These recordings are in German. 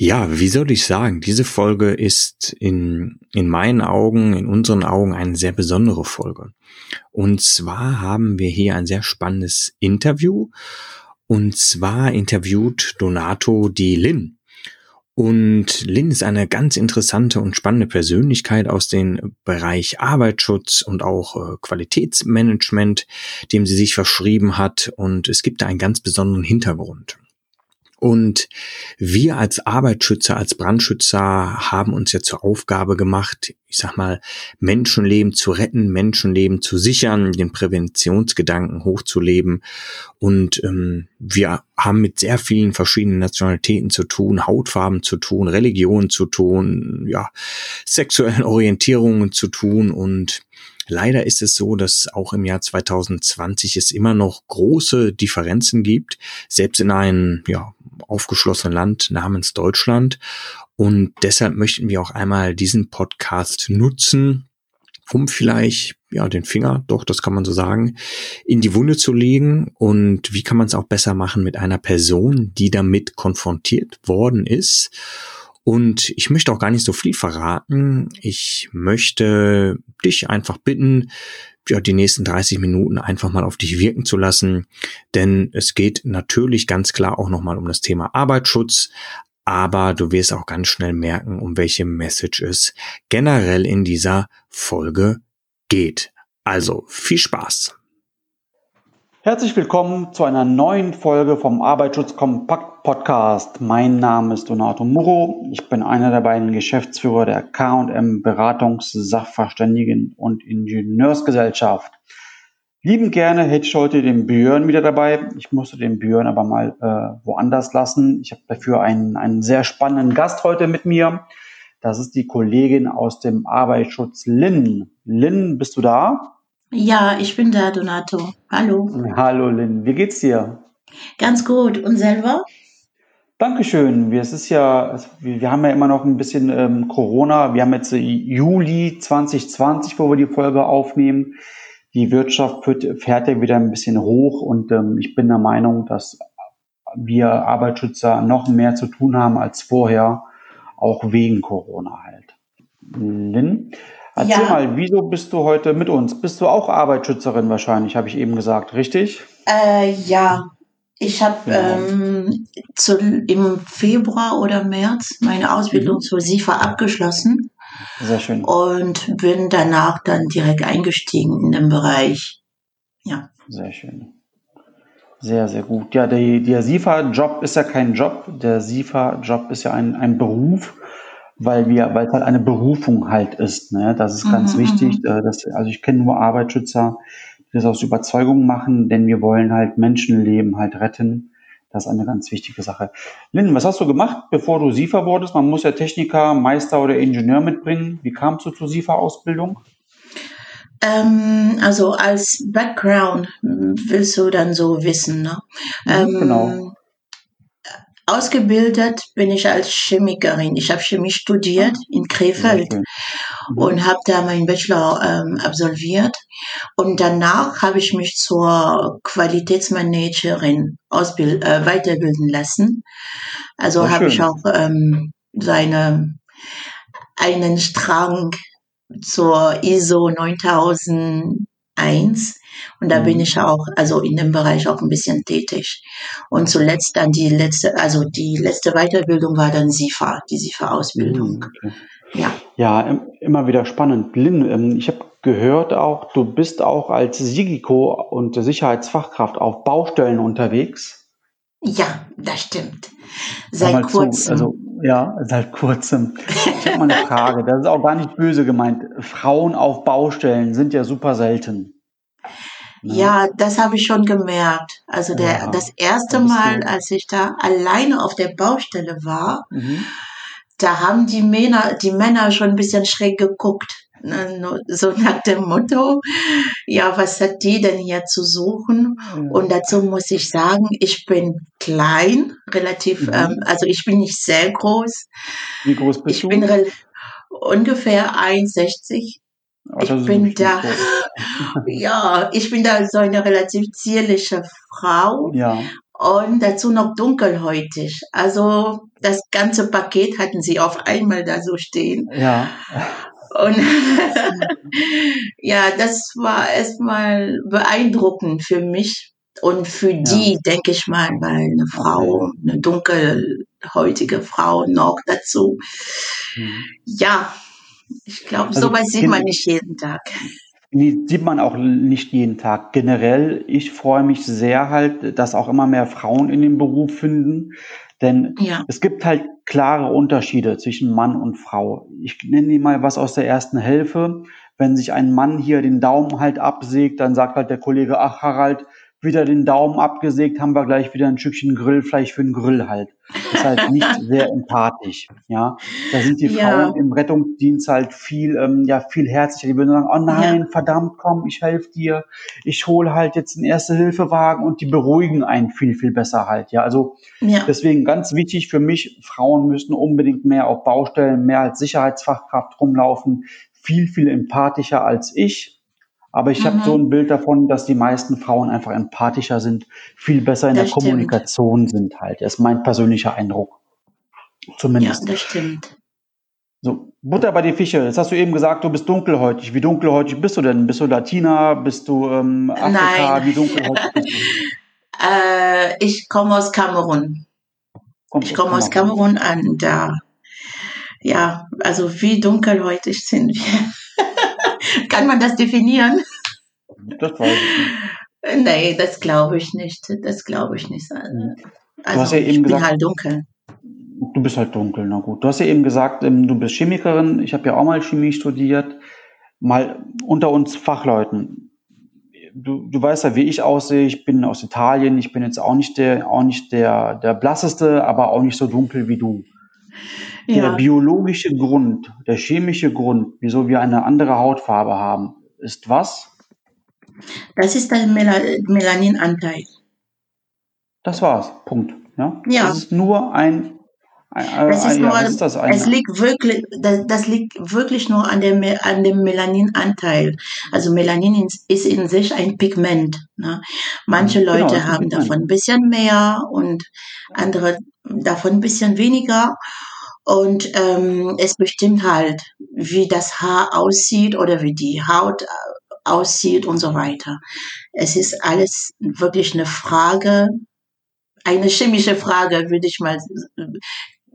Ja, wie soll ich sagen, diese Folge ist in, in meinen Augen, in unseren Augen eine sehr besondere Folge. Und zwar haben wir hier ein sehr spannendes Interview. Und zwar interviewt Donato die Lin. Und Lin ist eine ganz interessante und spannende Persönlichkeit aus dem Bereich Arbeitsschutz und auch äh, Qualitätsmanagement, dem sie sich verschrieben hat. Und es gibt da einen ganz besonderen Hintergrund. Und wir als Arbeitsschützer, als Brandschützer haben uns ja zur Aufgabe gemacht, ich sag mal, Menschenleben zu retten, Menschenleben zu sichern, den Präventionsgedanken hochzuleben. Und ähm, wir haben mit sehr vielen verschiedenen Nationalitäten zu tun, Hautfarben zu tun, Religionen zu tun, ja, sexuellen Orientierungen zu tun und Leider ist es so, dass auch im Jahr 2020 es immer noch große Differenzen gibt, selbst in einem ja, aufgeschlossenen Land namens Deutschland. Und deshalb möchten wir auch einmal diesen Podcast nutzen, um vielleicht ja den Finger, doch das kann man so sagen, in die Wunde zu legen und wie kann man es auch besser machen mit einer Person, die damit konfrontiert worden ist und ich möchte auch gar nicht so viel verraten. Ich möchte dich einfach bitten, ja, die nächsten 30 Minuten einfach mal auf dich wirken zu lassen. Denn es geht natürlich ganz klar auch nochmal um das Thema Arbeitsschutz. Aber du wirst auch ganz schnell merken, um welche Message es generell in dieser Folge geht. Also viel Spaß! Herzlich willkommen zu einer neuen Folge vom Arbeitsschutz Kompakt Podcast. Mein Name ist Donato Muro. Ich bin einer der beiden Geschäftsführer der K&M Beratungs-, Sachverständigen- und Ingenieursgesellschaft. Lieben gerne hätte ich heute den Björn wieder dabei. Ich musste den Björn aber mal äh, woanders lassen. Ich habe dafür einen, einen sehr spannenden Gast heute mit mir. Das ist die Kollegin aus dem Arbeitsschutz Lynn. Lynn, bist du da? Ja, ich bin da, Donato. Hallo. Hallo, Lynn. Wie geht's dir? Ganz gut. Und selber? Dankeschön. Es ist ja, wir haben ja immer noch ein bisschen ähm, Corona. Wir haben jetzt Juli 2020, wo wir die Folge aufnehmen. Die Wirtschaft fährt, fährt ja wieder ein bisschen hoch und ähm, ich bin der Meinung, dass wir Arbeitsschützer noch mehr zu tun haben als vorher, auch wegen Corona halt. Lynn, Erzähl ja. mal, wieso bist du heute mit uns? Bist du auch Arbeitsschützerin wahrscheinlich, habe ich eben gesagt, richtig? Äh, ja, ich habe ja. ähm, im Februar oder März meine Ausbildung mhm. zur SIFA abgeschlossen. Sehr schön. Und bin danach dann direkt eingestiegen in den Bereich. Ja. Sehr schön. Sehr, sehr gut. Ja, der, der SIFA-Job ist ja kein Job. Der SIFA-Job ist ja ein, ein Beruf weil wir, weil es halt eine Berufung halt ist. Ne? Das ist ganz mhm, wichtig. Mhm. Äh, dass, also ich kenne nur Arbeitsschützer, das aus Überzeugung machen, denn wir wollen halt Menschenleben halt retten. Das ist eine ganz wichtige Sache. Linden, was hast du gemacht, bevor du SIFA wurdest? Man muss ja Techniker, Meister oder Ingenieur mitbringen. Wie kamst du zur SIFA-Ausbildung? Ähm, also als Background willst du dann so wissen, ne? Mhm, ähm, genau. Ausgebildet bin ich als Chemikerin. Ich habe Chemie studiert in Krefeld okay. Und habe da meinen Bachelor ähm, absolviert. Und danach habe ich mich zur Qualitätsmanagerin ausbild äh, weiterbilden lassen. Also habe ich auch ähm, seine einen Strang zur ISO 9001 und da mhm. bin ich auch, also in dem Bereich auch ein bisschen tätig. Und zuletzt dann die letzte, also die letzte Weiterbildung war dann SIFA, die SIFA-Ausbildung. Mhm, okay. Ja. Ja, immer wieder spannend. Lynn, ähm, ich habe gehört auch, du bist auch als Sigiko und Sicherheitsfachkraft auf Baustellen unterwegs. Ja, das stimmt. Seit kurzem. Also, ja, seit kurzem. Ich habe mal eine Frage. Das ist auch gar nicht böse gemeint. Frauen auf Baustellen sind ja super selten. Ne? Ja, das habe ich schon gemerkt. Also der, ja, das erste Mal, als ich da alleine auf der Baustelle war, mhm. da haben die Männer, die Männer schon ein bisschen schräg geguckt. Ne, so nach dem Motto, ja, was hat die denn hier zu suchen? Ja. Und dazu muss ich sagen, ich bin klein, relativ, mhm. ähm, also ich bin nicht sehr groß. Wie groß bist ich du? Ich bin ungefähr 1,60. Oh, ich bin da, ja, ich bin da so eine relativ zierliche Frau. Ja. Und dazu noch dunkelhäutig. Also das ganze Paket hatten sie auf einmal da so stehen. Ja. Und ja, das war erstmal beeindruckend für mich und für die, ja. denke ich mal, weil eine Frau, eine dunkelhäutige Frau noch dazu. Mhm. Ja, ich glaube, also sowas sieht man nicht jeden Tag. Nee, sieht man auch nicht jeden Tag. Generell, ich freue mich sehr halt, dass auch immer mehr Frauen in den Beruf finden. Denn ja. es gibt halt klare Unterschiede zwischen Mann und Frau. Ich nenne dir mal was aus der ersten Hälfte. Wenn sich ein Mann hier den Daumen halt absägt, dann sagt halt der Kollege, ach Harald, wieder den Daumen abgesägt, haben wir gleich wieder ein Stückchen Grillfleisch für den Grill halt. Das ist halt nicht sehr empathisch, ja. Da sind die ja. Frauen im Rettungsdienst halt viel, ähm, ja, viel herzlicher. Die würden sagen, oh nein, ja. verdammt, komm, ich helfe dir. Ich hole halt jetzt einen Erste-Hilfe-Wagen und die beruhigen einen viel, viel besser halt, ja. Also, ja. deswegen ganz wichtig für mich, Frauen müssen unbedingt mehr auf Baustellen, mehr als Sicherheitsfachkraft rumlaufen, viel, viel empathischer als ich aber ich mhm. habe so ein Bild davon, dass die meisten Frauen einfach empathischer sind, viel besser in das der stimmt. Kommunikation sind halt. Das ist mein persönlicher Eindruck. Zumindest. Ja, das stimmt. So, Butter bei die Fische. Jetzt hast du eben gesagt, du bist dunkelhäutig. Wie dunkelhäutig bist du denn? Bist du Latina? Bist du ähm, Afrika? Nein. Wie dunkelhäutig bist du? äh, ich komme aus Kamerun. Kommt ich komme aus Kamerun an. Da, ja, also wie dunkelhäutig sind wir? Kann man das definieren? Das weiß ich nicht. Nee, das glaube ich nicht. Das glaube ich nicht. Also, du hast ja eben ich gesagt, bin halt dunkel. Du bist halt dunkel, na gut. Du hast ja eben gesagt, ähm, du bist Chemikerin. Ich habe ja auch mal Chemie studiert. Mal unter uns Fachleuten. Du, du weißt ja, wie ich aussehe. Ich bin aus Italien. Ich bin jetzt auch nicht der, auch nicht der, der blasseste, aber auch nicht so dunkel wie du. Ja. Der biologische Grund, der chemische Grund, wieso wir eine andere Hautfarbe haben, ist was? Das ist der Mel Melaninanteil. Das war's. Punkt. Ja. ja. Das ist nur ein. ein das ist ja, nur, ist das es liegt wirklich, das, das, liegt wirklich nur an dem, an dem Melaninanteil. Also Melanin ist in sich ein Pigment. Ne? Manche genau, Leute haben davon ein bisschen mehr und andere davon ein bisschen weniger. Und ähm, es bestimmt halt, wie das Haar aussieht oder wie die Haut äh, aussieht und so weiter. Es ist alles wirklich eine Frage, eine chemische Frage, würde ich mal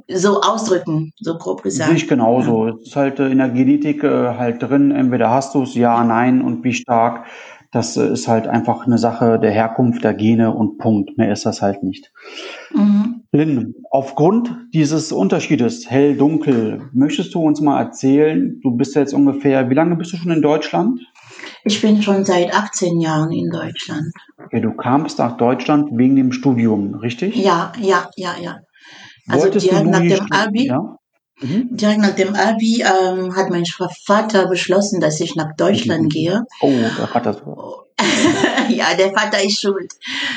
so ausdrücken, so grob gesagt. Sehe ich genauso. Es ist halt in der Genetik äh, halt drin, entweder hast du es, ja, nein und wie stark. Das ist halt einfach eine Sache der Herkunft, der Gene und Punkt. Mehr ist das halt nicht. Mhm. Lynn, aufgrund dieses Unterschiedes hell, dunkel, möchtest du uns mal erzählen, du bist jetzt ungefähr, wie lange bist du schon in Deutschland? Ich bin schon seit 18 Jahren in Deutschland. Okay, du kamst nach Deutschland wegen dem Studium, richtig? Ja, ja, ja, ja. Also Wolltest direkt nach dem Abi, ja? Mhm. Direkt nach dem Abi ähm, hat mein Vater beschlossen, dass ich nach Deutschland mhm. gehe. Oh, der Vater ja, der Vater ist schuld.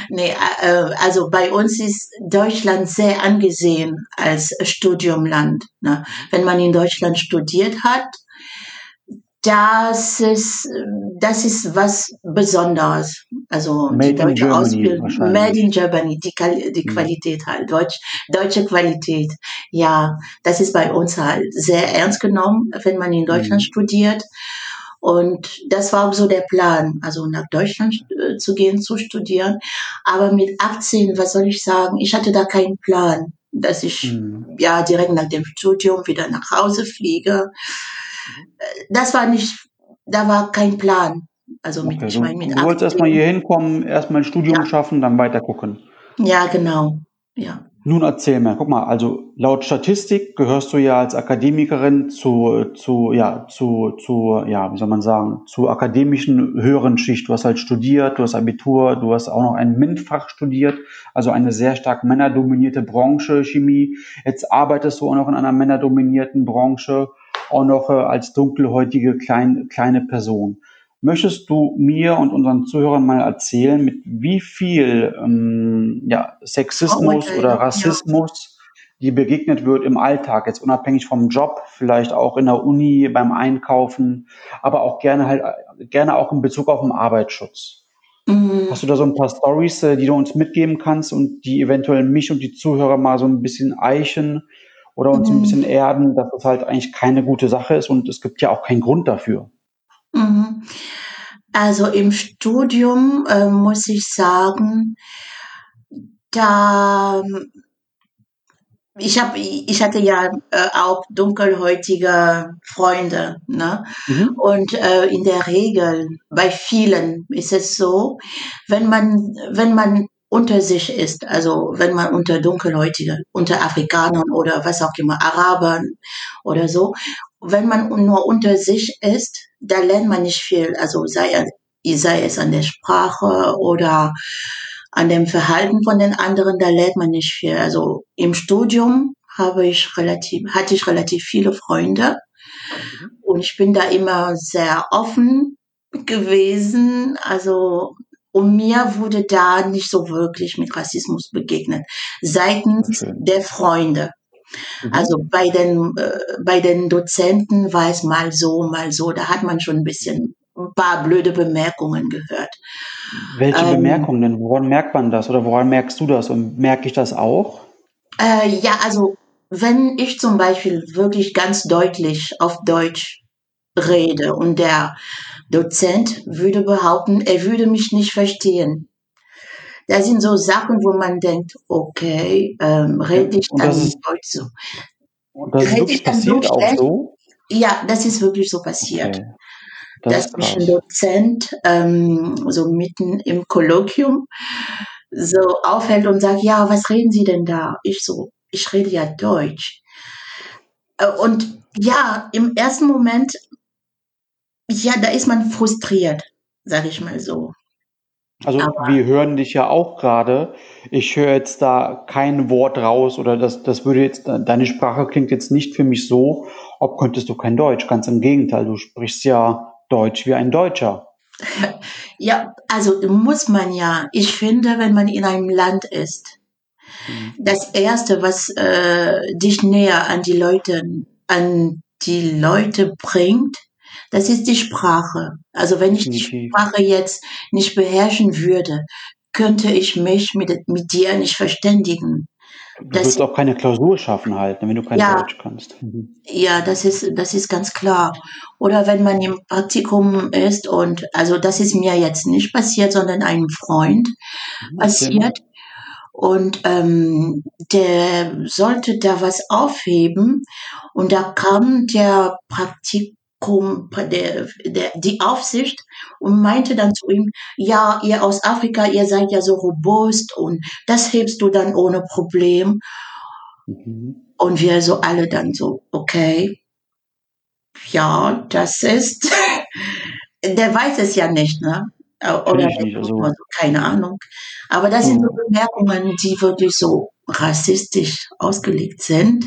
Nee, äh, also bei uns ist Deutschland sehr angesehen als Studiumland. Ne? Wenn man in Deutschland studiert hat, das ist, das ist was Besonderes. Also Made die deutsche Ausbildung, Made in Germany, die, die mhm. Qualität halt, Deutsch, deutsche Qualität. Ja, das ist bei uns halt sehr ernst genommen, wenn man in Deutschland mhm. studiert. Und das war auch so der Plan, also nach Deutschland äh, zu gehen, zu studieren. Aber mit 18, was soll ich sagen, ich hatte da keinen Plan, dass ich mhm. ja direkt nach dem Studium wieder nach Hause fliege das war nicht, da war kein Plan. Also mit, okay, ich meine, mit du wolltest erstmal hier hinkommen, erstmal ein Studium ja. schaffen, dann weiter gucken. Ja, genau. Ja. Nun erzähl mir, guck mal, also laut Statistik gehörst du ja als Akademikerin zu, zu, ja, zu, zu, ja, wie soll man sagen, zu akademischen höheren Schicht. Du hast halt studiert, du hast Abitur, du hast auch noch ein MINT-Fach studiert, also eine sehr stark männerdominierte Branche, Chemie. Jetzt arbeitest du auch noch in einer männerdominierten Branche, auch noch äh, als dunkelhäutige klein, kleine Person. Möchtest du mir und unseren Zuhörern mal erzählen, mit wie viel ähm, ja, Sexismus Oh, oder ja. Rassismus dir begegnet wird im Alltag, jetzt unabhängig vom Job, vielleicht auch in der Uni, beim Einkaufen, aber auch gerne halt gerne auch in Bezug auf den Arbeitsschutz. Mhm. Hast du da so ein paar Stories, äh, die du uns mitgeben kannst und die eventuell mich und die Zuhörer mal so ein bisschen eichen oder uns ein Mhm. bisschen erden, dass das halt eigentlich keine gute Sache ist und es gibt ja auch keinen Grund dafür. Mhm. Also im Studium äh, muss ich sagen, da ich habe, ich hatte ja äh, auch dunkelhäutige Freunde, ne? Mhm. Und äh, in der Regel bei vielen ist es so, wenn man wenn man unter sich ist, also wenn man unter Dunkelhäutige, unter Afrikanern oder was auch immer, Arabern oder so, wenn man nur unter sich ist, da lernt man nicht viel. Also sei, sei es an der Sprache oder an dem Verhalten von den anderen, da lernt man nicht viel. Also im Studium habe ich relativ, hatte ich relativ viele Freunde und ich bin da immer sehr offen gewesen. Also und mir wurde da nicht so wirklich mit Rassismus begegnet seitens Schön. der Freunde. Mhm. Also bei den, äh, bei den Dozenten war es mal so, mal so. Da hat man schon ein bisschen ein paar blöde Bemerkungen gehört. Welche Ähm, Bemerkungen denn? Woran merkt man das oder woran merkst du das und merke ich das auch? Äh, ja, also wenn ich zum Beispiel wirklich ganz deutlich auf Deutsch rede und der Dozent würde behaupten, er würde mich nicht verstehen. Das sind so Sachen, wo man denkt, okay, ähm, rede ich dann ist- Deutsch so. Und das ist Rede ich dann so schlecht? so? Ja, das ist wirklich so passiert. Okay. Das dass mich ein Dozent ähm, so mitten im Kolloquium so aufhält und sagt, ja, was reden Sie denn da? Ich so, ich rede ja Deutsch. Äh, Und ja, im ersten Moment, ja, da ist man frustriert, sage ich mal so. Also Aber- wir hören dich ja auch gerade. Ich höre jetzt da kein Wort raus oder das, das würde jetzt, deine Sprache klingt jetzt nicht für mich so, ob könntest du kein Deutsch. Ganz im Gegenteil, du sprichst ja Deutsch wie ein Deutscher. Ja, also muss man ja. Ich finde, wenn man in einem Land ist, das erste, was äh, dich näher an die Leute, an die Leute bringt, das ist die Sprache. Also wenn ich die. Sprache jetzt nicht beherrschen würde, könnte ich mich mit, mit dir nicht verständigen. Du Das- wirst auch keine Klausur schaffen halt, wenn du kein Ja. Deutsch kannst. Mhm. Ja, das ist, das ist ganz klar. Oder wenn man im Praktikum ist und, also das ist mir jetzt nicht passiert, sondern einem Freund Mhm, passiert. Und ähm, der sollte da was aufheben und da kam der Praktikum, der, der, die Aufsicht und meinte dann zu ihm, ja, ihr aus Afrika, ihr seid ja so robust und das hebst du dann ohne Problem. Mhm. Und wir so alle dann so, okay, ja, das ist, der weiß es ja nicht, ne? Oder nicht, also- also, keine Ahnung. Aber das sind so Bemerkungen, die wirklich so rassistisch ausgelegt sind.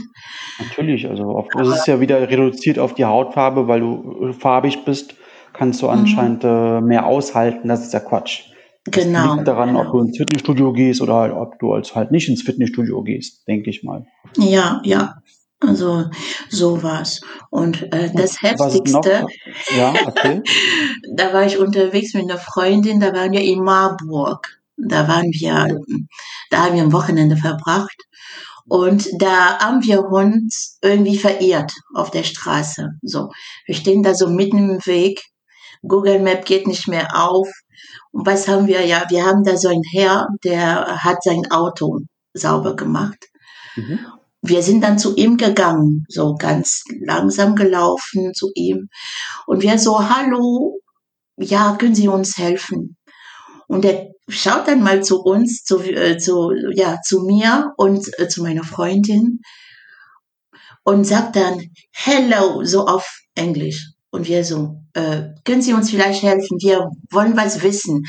Natürlich, also das ist ja wieder reduziert auf die Hautfarbe, weil du äh, farbig bist, kannst du Mhm. anscheinend äh, mehr aushalten. Das ist ja Quatsch. Das Genau. liegt daran, genau. ob du ins Fitnessstudio gehst oder halt, ob du als halt nicht ins Fitnessstudio gehst, denke ich mal. Ja, ja. Also so war's. Und äh, das? Heftigste, Ja, erzähl. da war ich unterwegs mit einer Freundin, da waren wir in Marburg. Da waren wir, da haben wir ein Wochenende verbracht. Und da haben wir uns irgendwie verirrt auf der Straße. So, wir stehen da so mitten im Weg. Google Map geht nicht mehr auf. Und was haben wir? Ja, wir haben da so einen Herr, der hat sein Auto sauber gemacht. Mhm. Wir sind dann zu ihm gegangen, so ganz langsam gelaufen zu ihm. Und wir so, hallo, ja, können Sie uns helfen? Und er schaut dann mal zu uns, zu, äh, zu, ja, zu mir und äh, zu meiner Freundin und sagt dann Hello, so auf Englisch. Und wir so, äh, können Sie uns vielleicht helfen? Wir wollen was wissen.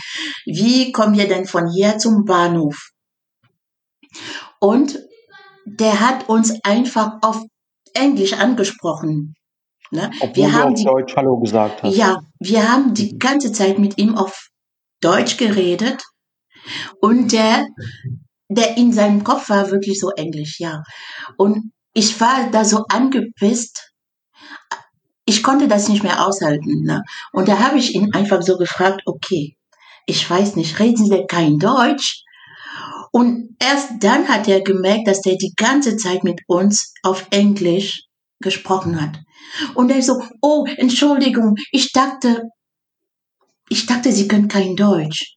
Wie kommen wir denn von hier zum Bahnhof? Und der hat uns einfach auf Englisch angesprochen. Ne? Obwohl wir haben auf die, Deutsch Hallo gesagt hast. Ja, wir haben die ganze Zeit mit ihm auf Deutsch geredet und der, der in seinem Kopf war wirklich so Englisch, ja. Und ich war da so angepisst. Ich konnte das nicht mehr aushalten. Ne? Und da habe ich ihn einfach so gefragt, okay, ich weiß nicht, reden Sie kein Deutsch? Und erst dann hat er gemerkt, dass der die ganze Zeit mit uns auf Englisch gesprochen hat. Und er so, oh, Entschuldigung, ich dachte, ich dachte, Sie können kein Deutsch.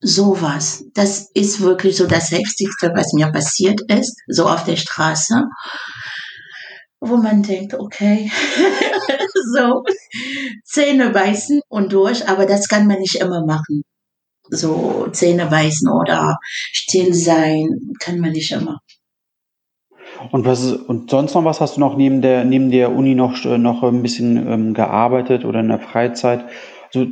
Sowas. Das ist wirklich so das Heftigste, was mir passiert ist, so auf der Straße. Wo man denkt, okay, so, Zähne beißen und durch, aber das kann man nicht immer machen so Zähne beißen oder still sein, kann man nicht immer. Und was und sonst noch was hast du noch neben der neben der Uni noch noch ein bisschen ähm, gearbeitet oder in der Freizeit? Also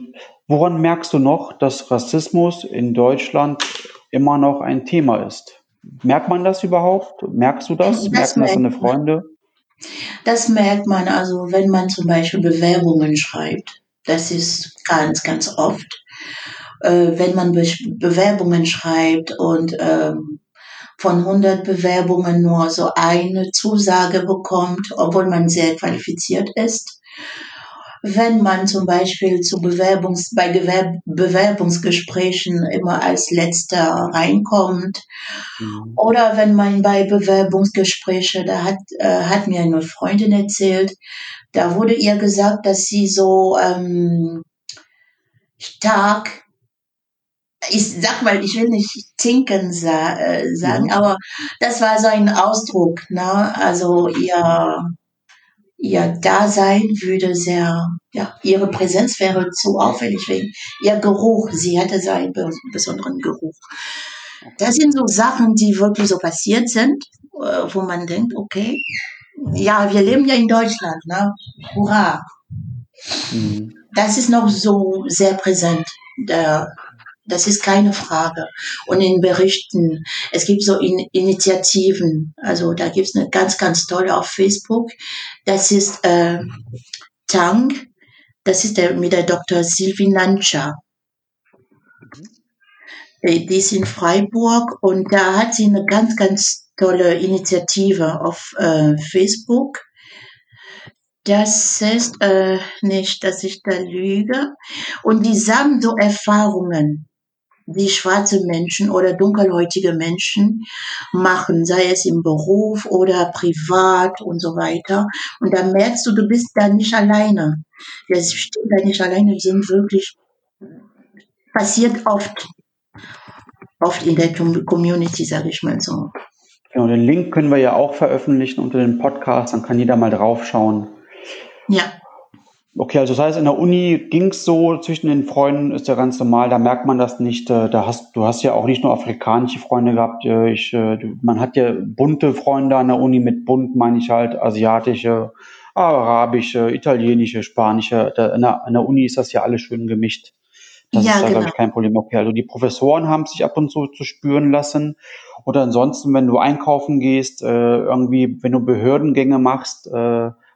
woran merkst du noch, dass Rassismus in Deutschland immer noch ein Thema ist? Merkt man das überhaupt? Merkst du das? das Merken das deine Freunde? Das merkt man also, wenn man zum Beispiel Bewerbungen schreibt. Das ist ganz, ganz oft äh, wenn man Be Bewerbungen schreibt und ähm, von 100 Bewerbungen nur so eine Zusage bekommt, obwohl man sehr qualifiziert ist. Wenn man zum Beispiel zu Bewerbungs bei Gewerb Bewerbungsgesprächen immer als letzter reinkommt mhm. oder wenn man bei Bewerbungsgespräche, da hat, äh, hat mir eine Freundin erzählt, da wurde ihr gesagt, dass sie so ähm, stark ich sag mal, ich will nicht tinken sa äh, sagen, ja. aber das war so ein Ausdruck, ne? Also ihr, ihr Dasein würde sehr, ja, ihre Präsenz wäre zu auffällig wegen ihr Geruch. Sie hatte so einen besonderen Geruch. Das sind so Sachen, die wirklich so passiert sind, äh, wo man denkt, okay, ja, wir leben ja in Deutschland, ne? Hurra! Mhm. Das ist noch so sehr präsent. Der, das ist keine Frage. Und in Berichten, es gibt so in Initiativen, also da gibt es eine ganz, ganz tolle auf Facebook. Das ist äh, Tang, das ist der, mit der Dr. Sylvie Nancha. Die ist in Freiburg und da hat sie eine ganz, ganz tolle Initiative auf äh, Facebook. Das ist äh, nicht, dass ich da lüge. Und die sammeln so Erfahrungen die schwarze Menschen oder dunkelhäutige Menschen machen, sei es im Beruf oder privat und so weiter. Und da merkst du, du bist da nicht alleine. Wir stehen da nicht alleine, wir sind wirklich, passiert oft, oft in der Community, sage ich mal so. Genau, den Link können wir ja auch veröffentlichen unter dem Podcast, dann kann jeder mal draufschauen. Ja. Okay, also das heißt, in der Uni ging's so zwischen den Freunden, ist ja ganz normal, da merkt man das nicht. Äh, da hast, du hast ja auch nicht nur afrikanische Freunde gehabt. Äh, ich, äh, man hat ja bunte Freunde an der Uni, mit bunt meine ich halt asiatische, arabische, italienische, spanische. An der, an der Uni ist das ja alles schön gemischt. Das ja, ist da, genau. glaube ich, kein Problem. Okay, also die Professoren haben sich ab und zu zu spüren lassen. Oder ansonsten, wenn du einkaufen gehst, irgendwie, wenn du Behördengänge machst,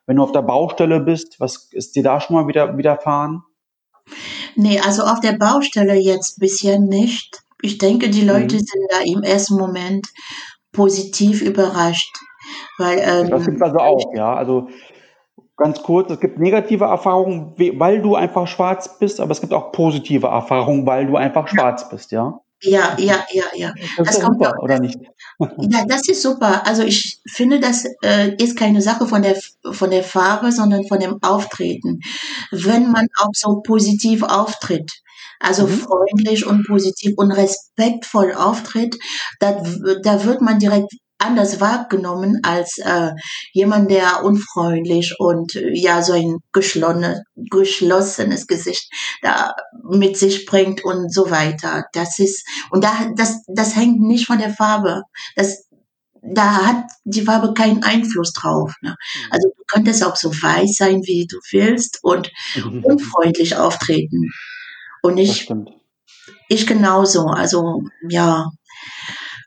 wenn du auf der Baustelle bist, was ist dir da schon mal wieder widerfahren? Nee, also auf der Baustelle jetzt bisher nicht. Ich denke, die Leute mhm. sind da im ersten Moment positiv überrascht. Weil, ähm, das gibt also auch, ja. Also ganz kurz, es gibt negative Erfahrungen, weil du einfach schwarz bist, aber es gibt auch positive Erfahrungen, weil du einfach schwarz bist, ja. Ja, ja, ja, ja. Das, das kommt super, oder nicht? Ja, das ist super. Also ich finde, das äh, ist keine Sache von der von der Farbe, sondern von dem Auftreten. Wenn man auch so positiv auftritt, also mhm. freundlich und positiv und respektvoll auftritt, da, da wird man direkt anders wahrgenommen als äh, jemand, der unfreundlich und äh, ja so ein geschlossenes, geschlossenes Gesicht da mit sich bringt und so weiter. Das ist und da das das hängt nicht von der Farbe. Das da hat die Farbe keinen Einfluss drauf. Ne? Mhm. Also du könntest auch so weiß sein, wie du willst und unfreundlich auftreten. Und ich, ich genauso. Also ja,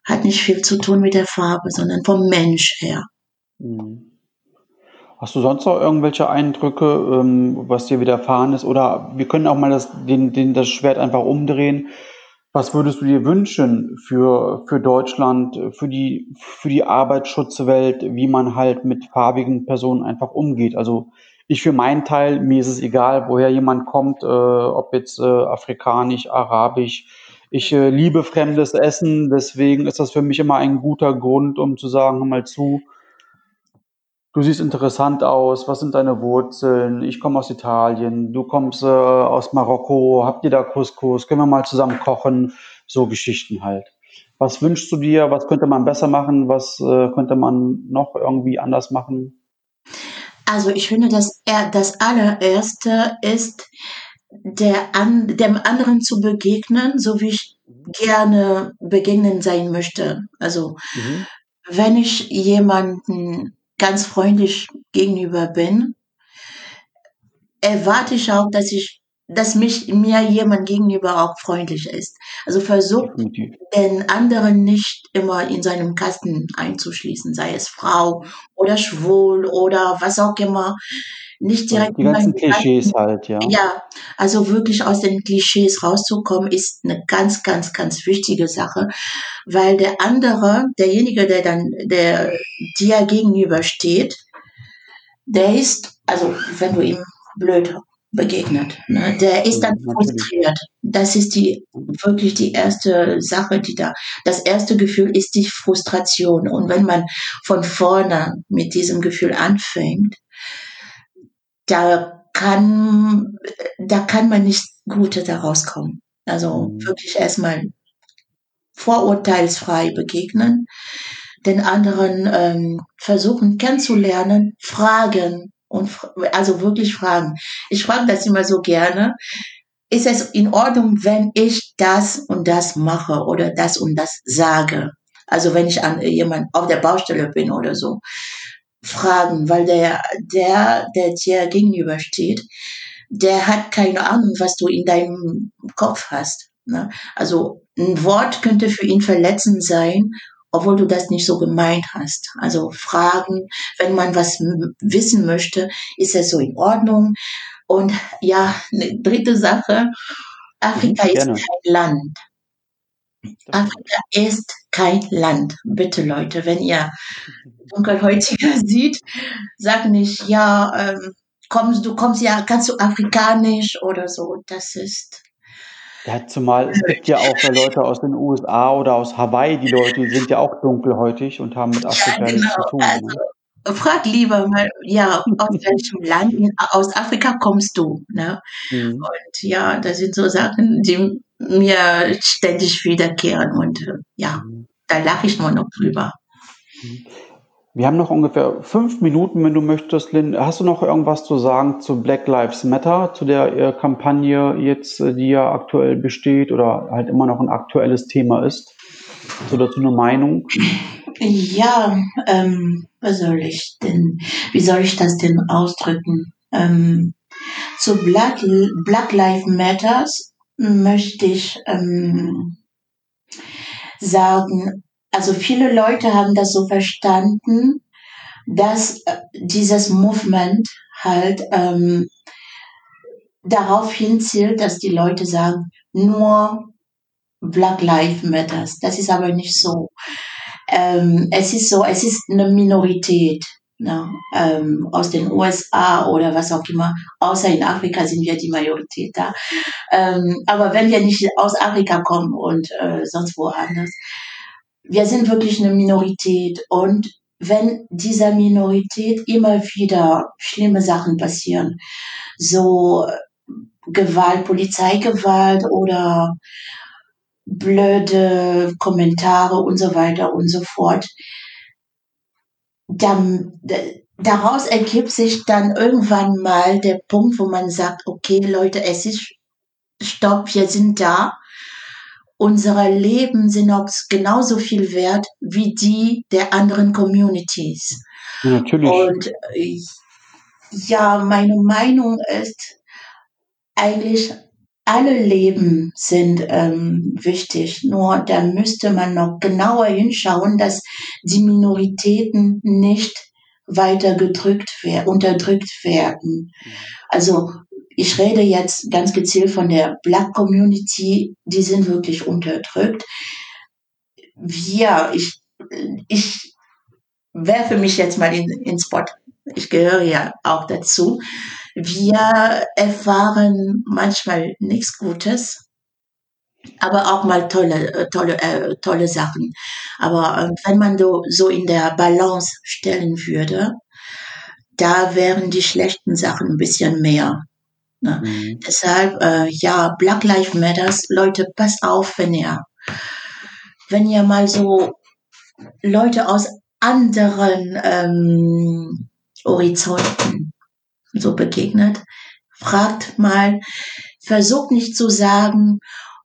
hat nicht viel zu tun mit der Farbe, sondern vom Mensch her. Mhm. Hast du sonst noch irgendwelche Eindrücke, ähm, was dir widerfahren ist? Oder wir können auch mal das, den, den, das Schwert einfach umdrehen. Was würdest du dir wünschen für, für Deutschland, für die, für die Arbeitsschutzwelt, wie man halt mit farbigen Personen einfach umgeht? Also ich für meinen Teil, mir ist es egal, woher jemand kommt, äh, ob jetzt äh, afrikanisch, arabisch, ich äh, liebe fremdes Essen, deswegen ist das für mich immer ein guter Grund, um zu sagen, hör mal zu, du siehst interessant aus, was sind deine Wurzeln? Ich komme aus Italien, du kommst äh, aus Marokko, habt ihr da Couscous, können wir mal zusammen kochen? So Geschichten halt. Was wünschst du dir? Was könnte man besser machen? Was äh, könnte man noch irgendwie anders machen? Also ich finde, dass er das allererste ist, der an, dem anderen zu begegnen, so wie ich gerne begegnen sein möchte. Also mhm. wenn ich jemanden ganz freundlich gegenüber bin, erwarte ich auch, dass ich dass mich mir jemand gegenüber auch freundlich ist. Also versucht den anderen nicht immer in seinem Kasten einzuschließen, sei es Frau oder schwul oder was auch immer. Nicht direkt die ganzen Klischees halt, ja. Ja, also wirklich aus den Klischees rauszukommen, ist eine ganz, ganz, ganz wichtige Sache, weil der andere, derjenige, der dann, der dir gegenübersteht, der ist, also wenn du ihm blöd begegnet. Ne? Der ist dann frustriert. Das ist die wirklich die erste Sache, die da. Das erste Gefühl ist die Frustration. Und wenn man von vorne mit diesem Gefühl anfängt, da kann, da kann man nicht Gute daraus kommen. Also mhm. wirklich erstmal vorurteilsfrei begegnen, den anderen ähm, versuchen kennenzulernen, fragen, und also wirklich fragen. Ich frage das immer so gerne. Ist es in Ordnung, wenn ich das und das mache oder das und das sage? Also wenn ich an jemand auf der Baustelle bin oder so. Fragen, weil der, der, der dir gegenübersteht, der hat keine Ahnung, was du in deinem Kopf hast. Ne? Also ein Wort könnte für ihn verletzend sein obwohl du das nicht so gemeint hast. Also Fragen, wenn man was wissen möchte, ist es so in Ordnung. Und ja, eine dritte Sache, Afrika mhm, ist kein Land. Afrika ist kein Land. Bitte Leute, wenn ihr Dunkelhäutiger sieht, sag nicht, ja, ähm, kommst du kommst ja, kannst du afrikanisch oder so. Das ist ja, zumal es gibt ja auch Leute aus den USA oder aus Hawaii, die Leute, die sind ja auch dunkelhäutig und haben mit Afrika ja, genau. nichts zu tun. Also, ne? Frag lieber mal, ja, aus welchem Land, aus Afrika kommst du, ne? Mhm. Und ja, das sind so Sachen, die mir ständig wiederkehren und äh, ja, mhm. da lache ich nur noch drüber. Mhm. Wir haben noch ungefähr fünf Minuten, wenn du möchtest, Lynn. Hast du noch irgendwas zu sagen zu Black Lives Matter, zu der äh, Kampagne jetzt, äh, die ja aktuell besteht oder halt immer noch ein aktuelles Thema ist? Hast du dazu eine Meinung? Ja, ähm, was soll ich denn, wie soll ich das denn ausdrücken? Ähm, zu Black, Black Lives Matters möchte ich ähm, sagen, also viele Leute haben das so verstanden, dass äh, dieses Movement halt ähm, darauf hinzielt, dass die Leute sagen, nur Black Lives Matters. Das ist aber nicht so. Ähm, es ist so, es ist eine Minorität ne, ähm, aus den USA oder was auch immer. Außer in Afrika sind wir die Majorität da. Ähm, aber wenn wir nicht aus Afrika kommen und äh, sonst woanders, wir sind wirklich eine Minorität und wenn dieser Minorität immer wieder schlimme Sachen passieren, so Gewalt, Polizeigewalt oder blöde Kommentare und so weiter und so fort, dann, daraus ergibt sich dann irgendwann mal der Punkt, wo man sagt, okay, Leute, es ist Stopp, wir sind da. Unsere Leben sind auch genauso viel wert wie die der anderen Communities. Natürlich. Und ja, meine Meinung ist eigentlich, alle Leben sind ähm, wichtig. Nur da müsste man noch genauer hinschauen, dass die Minoritäten nicht weiter gedrückt werden, unterdrückt werden. Mhm. Also ich rede jetzt ganz gezielt von der Black Community, die sind wirklich unterdrückt. Wir, ich, ich werfe mich jetzt mal in, ins Spot. Ich gehöre ja auch dazu. Wir erfahren manchmal nichts Gutes, aber auch mal tolle, äh, tolle, äh, tolle Sachen. Aber äh, wenn man so, so in der Balance stellen würde, da wären die schlechten Sachen ein bisschen mehr. Ne? Mhm. Deshalb, äh, ja, Black Lives Matters, Leute, passt auf, wenn ihr, wenn ihr mal so Leute aus anderen ähm, Horizonten so begegnet, fragt mal, versucht nicht zu sagen,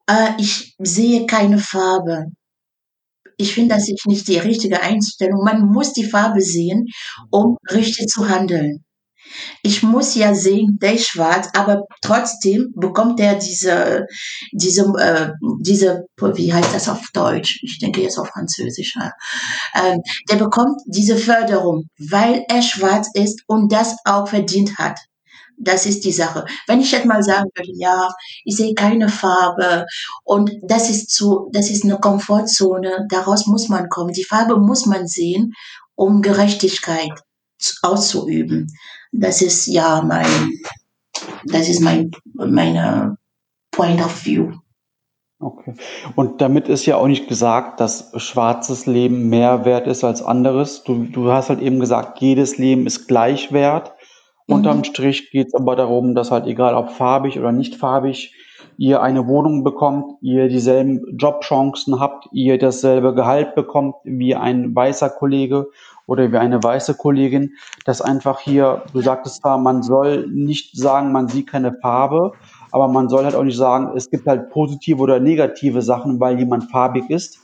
äh, ich sehe keine Farbe. Ich finde, das ist nicht die richtige Einstellung. Man muss die Farbe sehen, um richtig zu handeln. Ich muss ja sehen, der ist schwarz, aber trotzdem bekommt er diese, diese, äh, diese, wie heißt das auf Deutsch? Ich denke jetzt auf Französisch. Ja. Ähm, der bekommt diese Förderung, weil er schwarz ist und das auch verdient hat. Das ist die Sache. Wenn ich jetzt mal sagen würde, ja, ich sehe keine Farbe und das ist zu, das ist eine Komfortzone, daraus muss man kommen. Die Farbe muss man sehen, um Gerechtigkeit auszuüben. Das ist ja mein, das ist mein, meine Point of View. Okay. Und damit ist ja auch nicht gesagt, dass schwarzes Leben mehr wert ist als anderes. Du, du hast halt eben gesagt, jedes Leben ist gleich wert. Mhm. Unterm Strich geht es aber darum, dass halt egal ob farbig oder nicht farbig, ihr eine Wohnung bekommt, ihr dieselben Jobchancen habt, ihr dasselbe Gehalt bekommt wie ein weißer Kollege oder wie eine weiße Kollegin, dass einfach hier, du sagtest zwar, man soll nicht sagen, man sieht keine Farbe, aber man soll halt auch nicht sagen, es gibt halt positive oder negative Sachen, weil jemand farbig ist.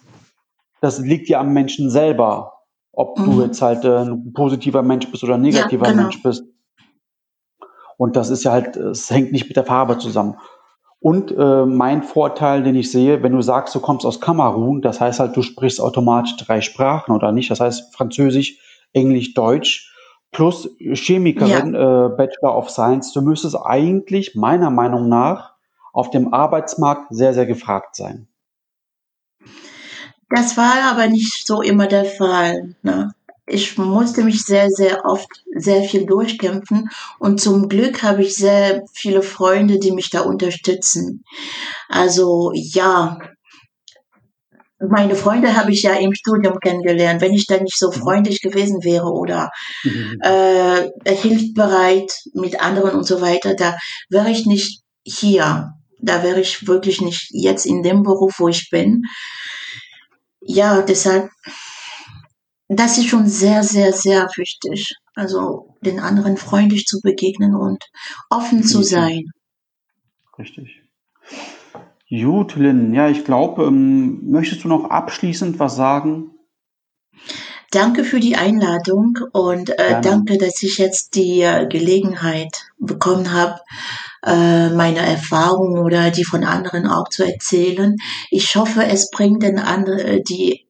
Das liegt ja am Menschen selber, ob mhm. du jetzt halt äh, ein positiver Mensch bist oder ein negativer ja, genau. Mensch bist. Und das ist ja halt, es hängt nicht mit der Farbe zusammen. Und äh, mein Vorteil, den ich sehe, wenn du sagst, du kommst aus Kamerun, das heißt halt, du sprichst automatisch drei Sprachen oder nicht. Das heißt Französisch, Englisch, Deutsch plus Chemikerin, ja. äh, Bachelor of Science. Du müsstest eigentlich meiner Meinung nach auf dem Arbeitsmarkt sehr, sehr gefragt sein. Das war aber nicht so immer der Fall. Ne? Ich musste mich sehr, sehr oft sehr viel durchkämpfen und zum Glück habe ich sehr viele Freunde, die mich da unterstützen. Also ja, meine Freunde habe ich ja im Studium kennengelernt. Wenn ich da nicht so mhm. freundlich gewesen wäre oder mhm. äh, hilfbereit mit anderen und so weiter, da wäre ich nicht hier. Da wäre ich wirklich nicht jetzt in dem Beruf, wo ich bin. Ja, deshalb das ist schon sehr, sehr, sehr wichtig. Also den anderen freundlich zu begegnen und offen zu sein. Richtig. Gut, Lynn. Ja, ich glaube, ähm, möchtest du noch abschließend was sagen? Danke für die Einladung und äh, danke, dass ich jetzt die äh, Gelegenheit bekommen habe, äh, meine Erfahrungen oder die von anderen auch zu erzählen. Ich hoffe, es bringt den anderen, die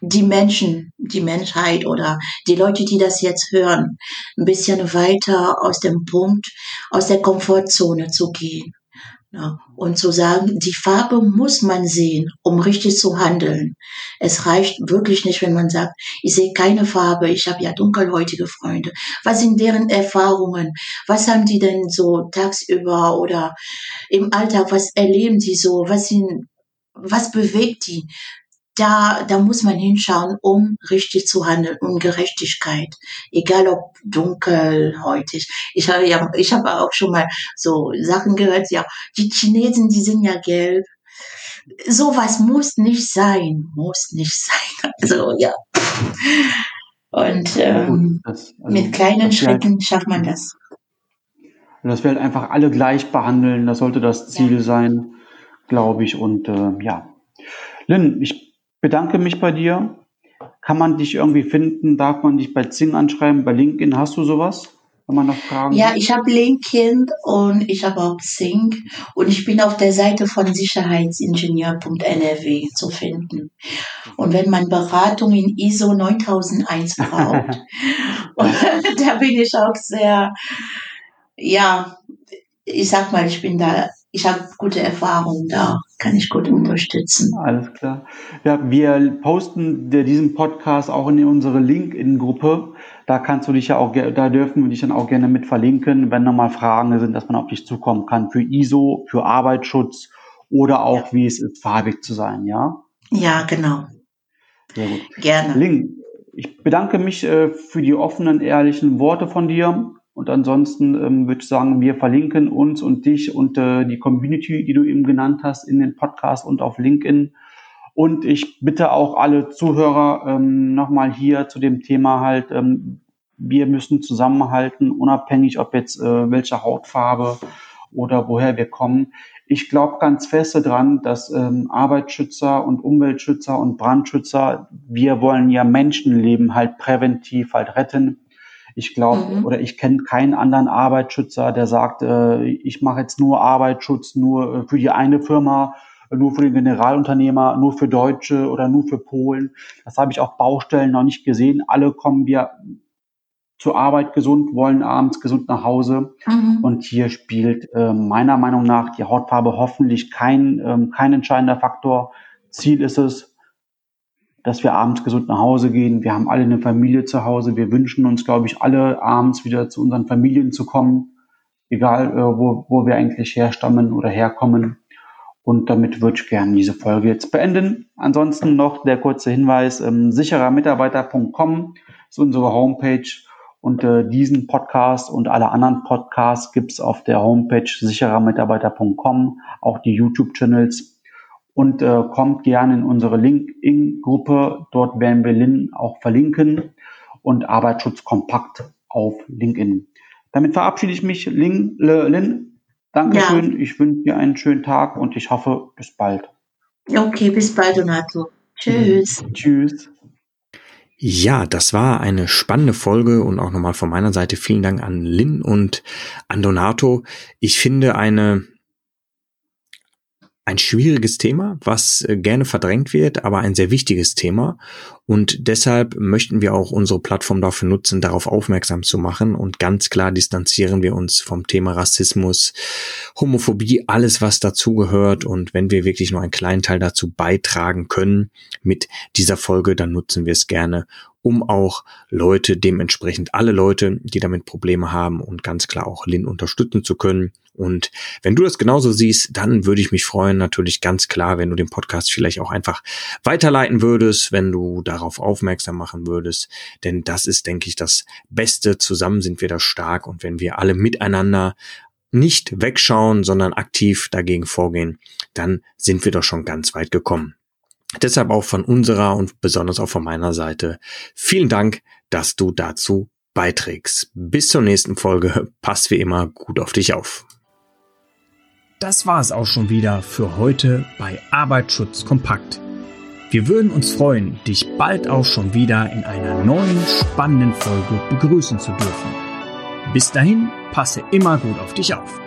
die Menschen, die Menschheit oder die Leute, die das jetzt hören, ein bisschen weiter aus dem Punkt, aus der Komfortzone zu gehen. Ja, und zu sagen, die Farbe muss man sehen, um richtig zu handeln. Es reicht wirklich nicht, wenn man sagt, ich sehe keine Farbe, ich habe ja dunkelhäutige Freunde. Was sind deren Erfahrungen? Was haben die denn so tagsüber oder im Alltag? Was erleben die so? Was sind, was bewegt die? Da, da muss man hinschauen, um richtig zu handeln, um Gerechtigkeit. Egal ob dunkelhäutig. Ich habe ja, ich habe auch schon mal so Sachen gehört, ja, die Chinesen, die sind ja gelb. Sowas muss nicht sein, muss nicht sein. Also, ja. Und ähm, das, also, mit kleinen Schritten halt, schafft man das. Dass wir halt einfach alle gleich behandeln, das sollte das Ziel ja. sein, glaube ich. Und äh, ja. Lynn, ich bedanke mich bei dir. Kann man dich irgendwie finden? Darf man dich bei Zing anschreiben? Bei LinkedIn hast du sowas? wenn man noch Fragen Ja, ich habe LinkedIn und ich habe auch Xing und ich bin auf der Seite von sicherheitsingenieur.nrw zu finden. Und wenn man Beratung in ISO 9001 braucht, da bin ich auch sehr, ja, ich sag mal, ich bin da, ich habe gute Erfahrungen da, kann ich gut unterstützen. Alles klar. Ja, wir posten diesen Podcast auch in unsere LinkedIn-Gruppe da kannst du dich ja auch, da dürfen wir dich dann auch gerne mit verlinken, wenn nochmal Fragen sind, dass man auf dich zukommen kann für ISO, für Arbeitsschutz oder auch, ja. wie es ist, farbig zu sein, ja? Ja, genau. Sehr gut. Gerne. Link, ich bedanke mich äh, für die offenen, ehrlichen Worte von dir. Und ansonsten ähm, würde ich sagen, wir verlinken uns und dich und äh, die Community, die du eben genannt hast, in den Podcast und auf LinkedIn. Und ich bitte auch alle Zuhörer ähm, nochmal hier zu dem Thema halt, ähm, wir müssen zusammenhalten, unabhängig ob jetzt äh, welche Hautfarbe oder woher wir kommen. Ich glaube ganz feste dran, dass ähm, Arbeitsschützer und Umweltschützer und Brandschützer, wir wollen ja Menschenleben halt präventiv halt retten. Ich glaube mhm. oder ich kenne keinen anderen Arbeitsschützer, der sagt, äh, ich mache jetzt nur Arbeitsschutz nur äh, für die eine Firma nur für den Generalunternehmer, nur für Deutsche oder nur für Polen. Das habe ich auf Baustellen noch nicht gesehen. Alle kommen wir zur Arbeit gesund, wollen abends gesund nach Hause. Mhm. Und hier spielt äh, meiner Meinung nach die Hautfarbe hoffentlich kein, ähm, kein entscheidender Faktor. Ziel ist es, dass wir abends gesund nach Hause gehen. Wir haben alle eine Familie zu Hause. Wir wünschen uns, glaube ich, alle abends wieder zu unseren Familien zu kommen, egal äh, wo, wo wir eigentlich herstammen oder herkommen. Und damit würde ich gerne diese Folge jetzt beenden. Ansonsten noch der kurze Hinweis, ähm, sicherermitarbeiter.com ist unsere Homepage und äh, diesen Podcast und alle anderen Podcasts gibt's auf der Homepage sicherermitarbeiter.com, auch die YouTube-Channels und äh, kommt gerne in unsere LinkedIn-Gruppe. Dort werden wir Lin auch verlinken und Arbeitsschutz kompakt auf LinkedIn. Damit verabschiede ich mich, Lin, Lin Dankeschön. Ja. Ich wünsche dir einen schönen Tag und ich hoffe, bis bald. Okay, bis bald, Donato. Tschüss. Mhm. Tschüss. Ja, das war eine spannende Folge und auch nochmal von meiner Seite vielen Dank an Lynn und an Donato. Ich finde eine ein schwieriges Thema, was äh, gerne verdrängt wird, aber ein sehr wichtiges Thema. Und deshalb möchten wir auch unsere Plattform dafür nutzen, darauf aufmerksam zu machen. Und ganz klar distanzieren wir uns vom Thema Rassismus, Homophobie, alles, was dazugehört. Und wenn wir wirklich nur einen kleinen Teil dazu beitragen können mit dieser Folge, dann nutzen wir es gerne, um auch Leute, dementsprechend alle Leute, die damit Probleme haben und ganz klar auch Lin unterstützen zu können. Und wenn du das genauso siehst, dann würde ich mich freuen, natürlich ganz klar, wenn du den Podcast vielleicht auch einfach weiterleiten würdest, wenn du darauf aufmerksam machen würdest. Denn das ist, denke ich, das Beste. Zusammen sind wir da stark und wenn wir alle miteinander nicht wegschauen, sondern aktiv dagegen vorgehen, dann sind wir doch schon ganz weit gekommen. Deshalb auch von unserer und besonders auch von meiner Seite vielen Dank, dass du dazu beiträgst. Bis zur nächsten Folge. Pass wie immer gut auf dich auf. Das war es auch schon wieder für heute bei Arbeitsschutz kompakt. Wir würden uns freuen, dich bald auch schon wieder in einer neuen spannenden Folge begrüßen zu dürfen. Bis dahin, passe immer gut auf dich auf.